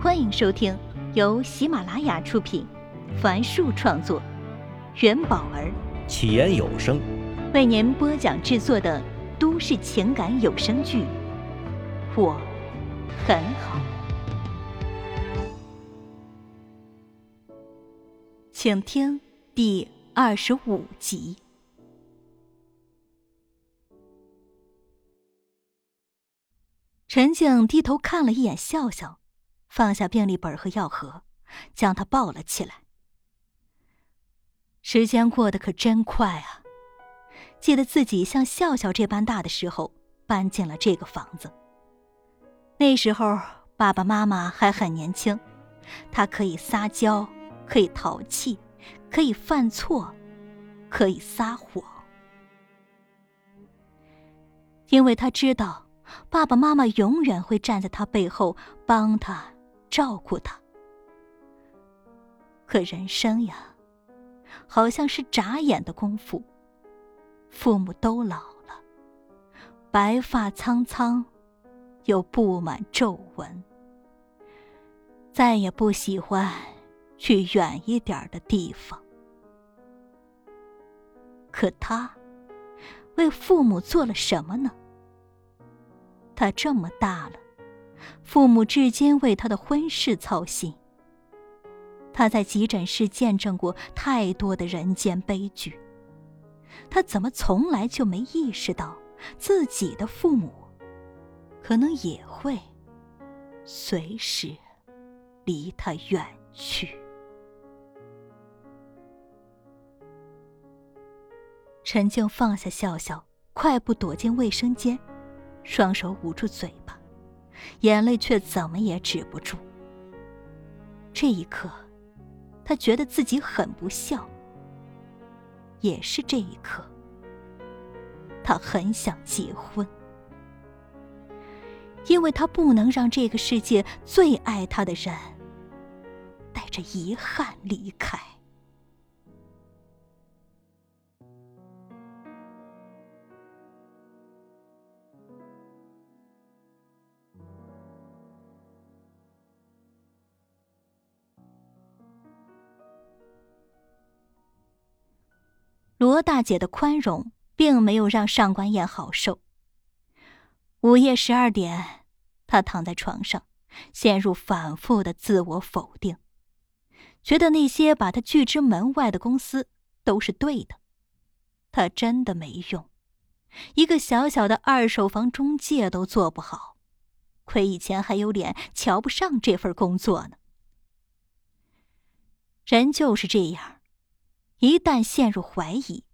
欢迎收听由喜马拉雅出品，凡树创作，元宝儿起言有声为您播讲制作的都市情感有声剧《我很好》，请听第二十五集。陈静低头看了一眼笑笑。放下病历本和药盒，将他抱了起来。时间过得可真快啊！记得自己像笑笑这般大的时候，搬进了这个房子。那时候爸爸妈妈还很年轻，他可以撒娇，可以淘气，可以犯错，可以撒谎，因为他知道爸爸妈妈永远会站在他背后帮他。照顾他，可人生呀，好像是眨眼的功夫。父母都老了，白发苍苍，又布满皱纹，再也不喜欢去远一点的地方。可他为父母做了什么呢？他这么大了。父母至今为他的婚事操心。他在急诊室见证过太多的人间悲剧，他怎么从来就没意识到自己的父母，可能也会随时离他远去？陈静放下笑笑，快步躲进卫生间，双手捂住嘴巴。眼泪却怎么也止不住。这一刻，他觉得自己很不孝。也是这一刻，他很想结婚，因为他不能让这个世界最爱他的人带着遗憾离开。罗大姐的宽容并没有让上官燕好受。午夜十二点，她躺在床上，陷入反复的自我否定，觉得那些把她拒之门外的公司都是对的，她真的没用，一个小小的二手房中介都做不好，亏以前还有脸瞧不上这份工作呢。人就是这样。一旦陷入怀疑，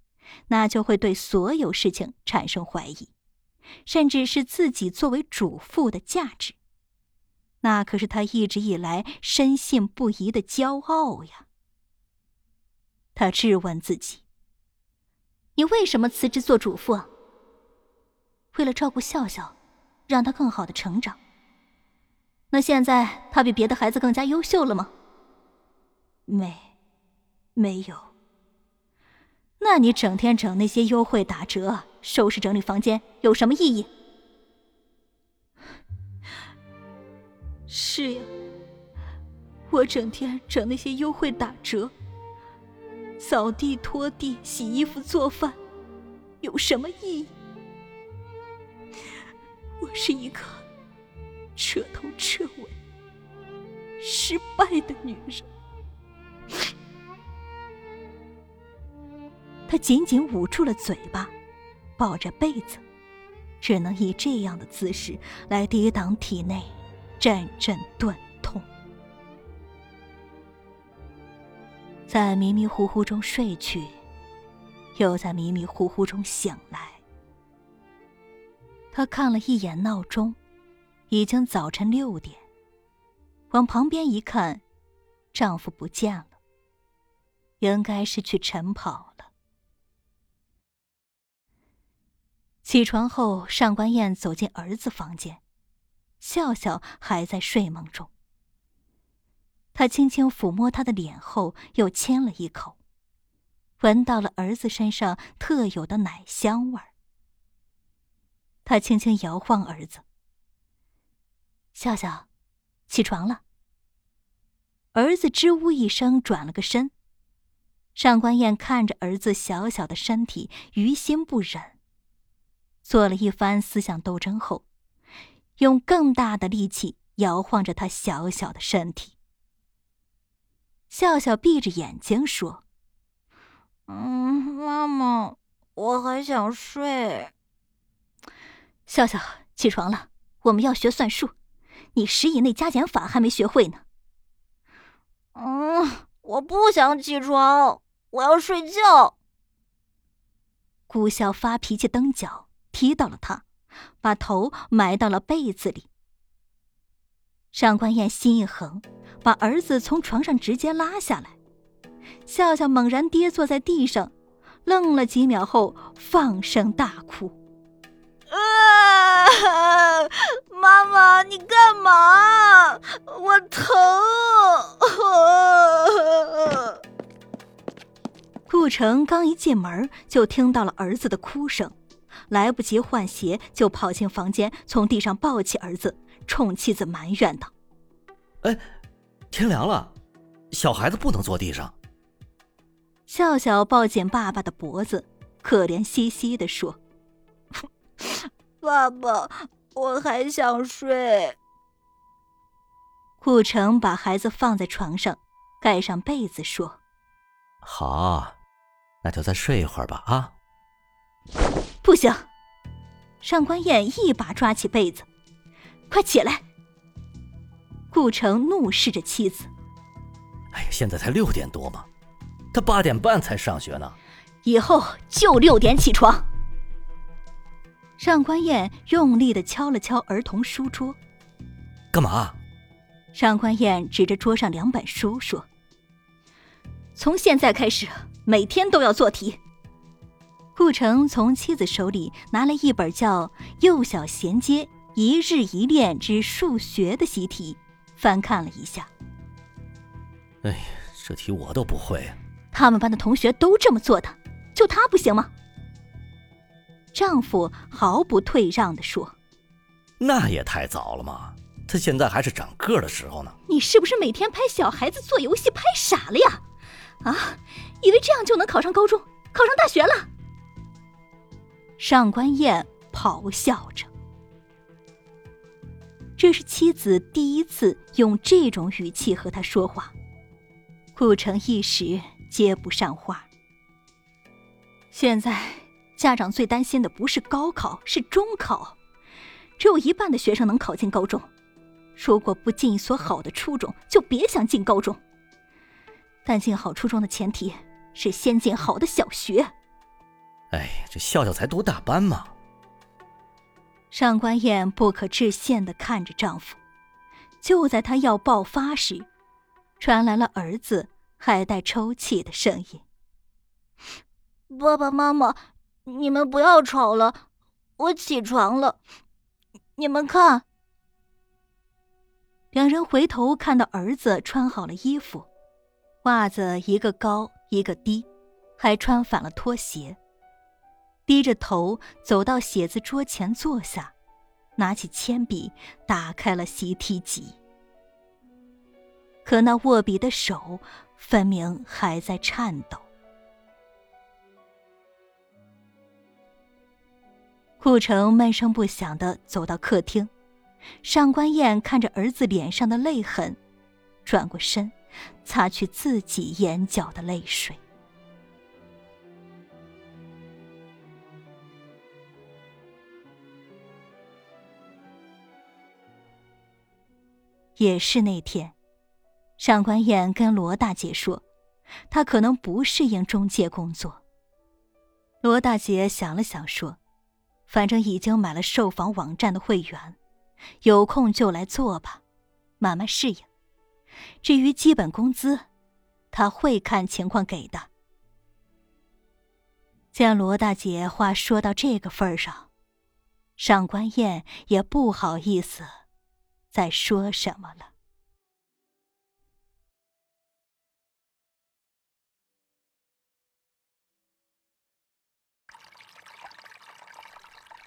那就会对所有事情产生怀疑，甚至是自己作为主妇的价值。那可是他一直以来深信不疑的骄傲呀。他质问自己：“你为什么辞职做主妇啊？为了照顾笑笑，让他更好的成长。那现在他比别的孩子更加优秀了吗？没，没有。”那你整天整那些优惠打折，收拾整理房间有什么意义？是呀，我整天整那些优惠打折，扫地、拖地、洗衣服、做饭，有什么意义？我是一个彻头彻尾失败的女人。他紧紧捂住了嘴巴，抱着被子，只能以这样的姿势来抵挡体内阵阵钝痛。在迷迷糊糊中睡去，又在迷迷糊糊中醒来。他看了一眼闹钟，已经早晨六点。往旁边一看，丈夫不见了，应该是去晨跑了。起床后，上官燕走进儿子房间，笑笑还在睡梦中。他轻轻抚摸他的脸后，又亲了一口，闻到了儿子身上特有的奶香味儿。他轻轻摇晃儿子：“笑笑，起床了，儿子吱呜一声转了个身。上官燕看着儿子小小的身体，于心不忍。做了一番思想斗争后，用更大的力气摇晃着他小小的身体。笑笑闭着眼睛说：“嗯，妈妈，我还想睡。”笑笑，起床了，我们要学算术。你十以内加减法还没学会呢。嗯，我不想起床。我要睡觉。顾笑发脾气，蹬脚踢到了他，把头埋到了被子里。上官燕心一横，把儿子从床上直接拉下来。笑笑猛然跌坐在地上，愣了几秒后放声大哭：“啊，妈妈，你干嘛？我疼！”顾城刚一进门，就听到了儿子的哭声，来不及换鞋，就跑进房间，从地上抱起儿子，冲妻子埋怨道：“哎，天凉了，小孩子不能坐地上。”笑笑抱紧爸爸的脖子，可怜兮兮的说：“爸爸，我还想睡。”顾城把孩子放在床上，盖上被子，说：“好。”那就再睡一会儿吧，啊！不行！上官燕一把抓起被子，快起来！顾城怒视着妻子：“哎呀，现在才六点多嘛，他八点半才上学呢。以后就六点起床。”上官燕用力的敲了敲儿童书桌：“干嘛？”上官燕指着桌上两本书说：“从现在开始。”每天都要做题。顾城从妻子手里拿了一本叫《幼小衔接一日一练之数学》的习题，翻看了一下。哎呀，这题我都不会。他们班的同学都这么做的，就他不行吗？丈夫毫不退让的说：“那也太早了嘛，他现在还是长个的时候呢。”你是不是每天拍小孩子做游戏拍傻了呀？啊！以为这样就能考上高中，考上大学了？上官燕咆哮着。这是妻子第一次用这种语气和他说话，顾城一时接不上话。现在家长最担心的不是高考，是中考，只有一半的学生能考进高中。如果不进一所好的初中，就别想进高中。但进好初中的前提是先进好的小学。哎，这笑笑才读大班嘛！上官燕不可置信的看着丈夫，就在她要爆发时，传来了儿子还带抽泣的声音：“爸爸妈妈，你们不要吵了，我起床了。你们看。”两人回头看到儿子穿好了衣服。袜子一个高一个低，还穿反了拖鞋。低着头走到写字桌前坐下，拿起铅笔打开了习题集。可那握笔的手分明还在颤抖。顾城闷声不响的走到客厅，上官燕看着儿子脸上的泪痕，转过身。擦去自己眼角的泪水。也是那天，上官燕跟罗大姐说，她可能不适应中介工作。罗大姐想了想说：“反正已经买了售房网站的会员，有空就来做吧，慢慢适应。”至于基本工资，他会看情况给的。见罗大姐话说到这个份上，上官燕也不好意思再说什么了。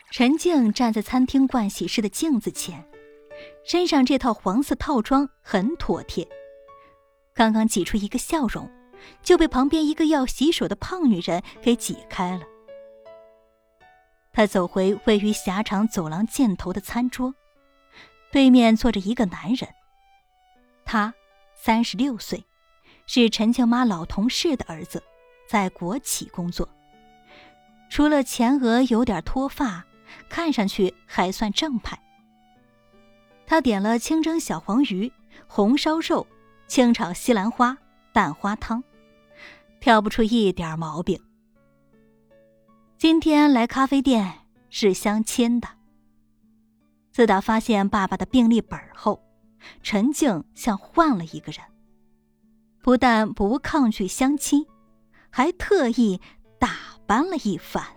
陈静站在餐厅盥洗室的镜子前。身上这套黄色套装很妥帖，刚刚挤出一个笑容，就被旁边一个要洗手的胖女人给挤开了。他走回位于狭长走廊尽头的餐桌，对面坐着一个男人。他三十六岁，是陈庆妈老同事的儿子，在国企工作。除了前额有点脱发，看上去还算正派。他点了清蒸小黄鱼、红烧肉、清炒西兰花、蛋花汤，挑不出一点毛病。今天来咖啡店是相亲的。自打发现爸爸的病历本后，陈静像换了一个人，不但不抗拒相亲，还特意打扮了一番。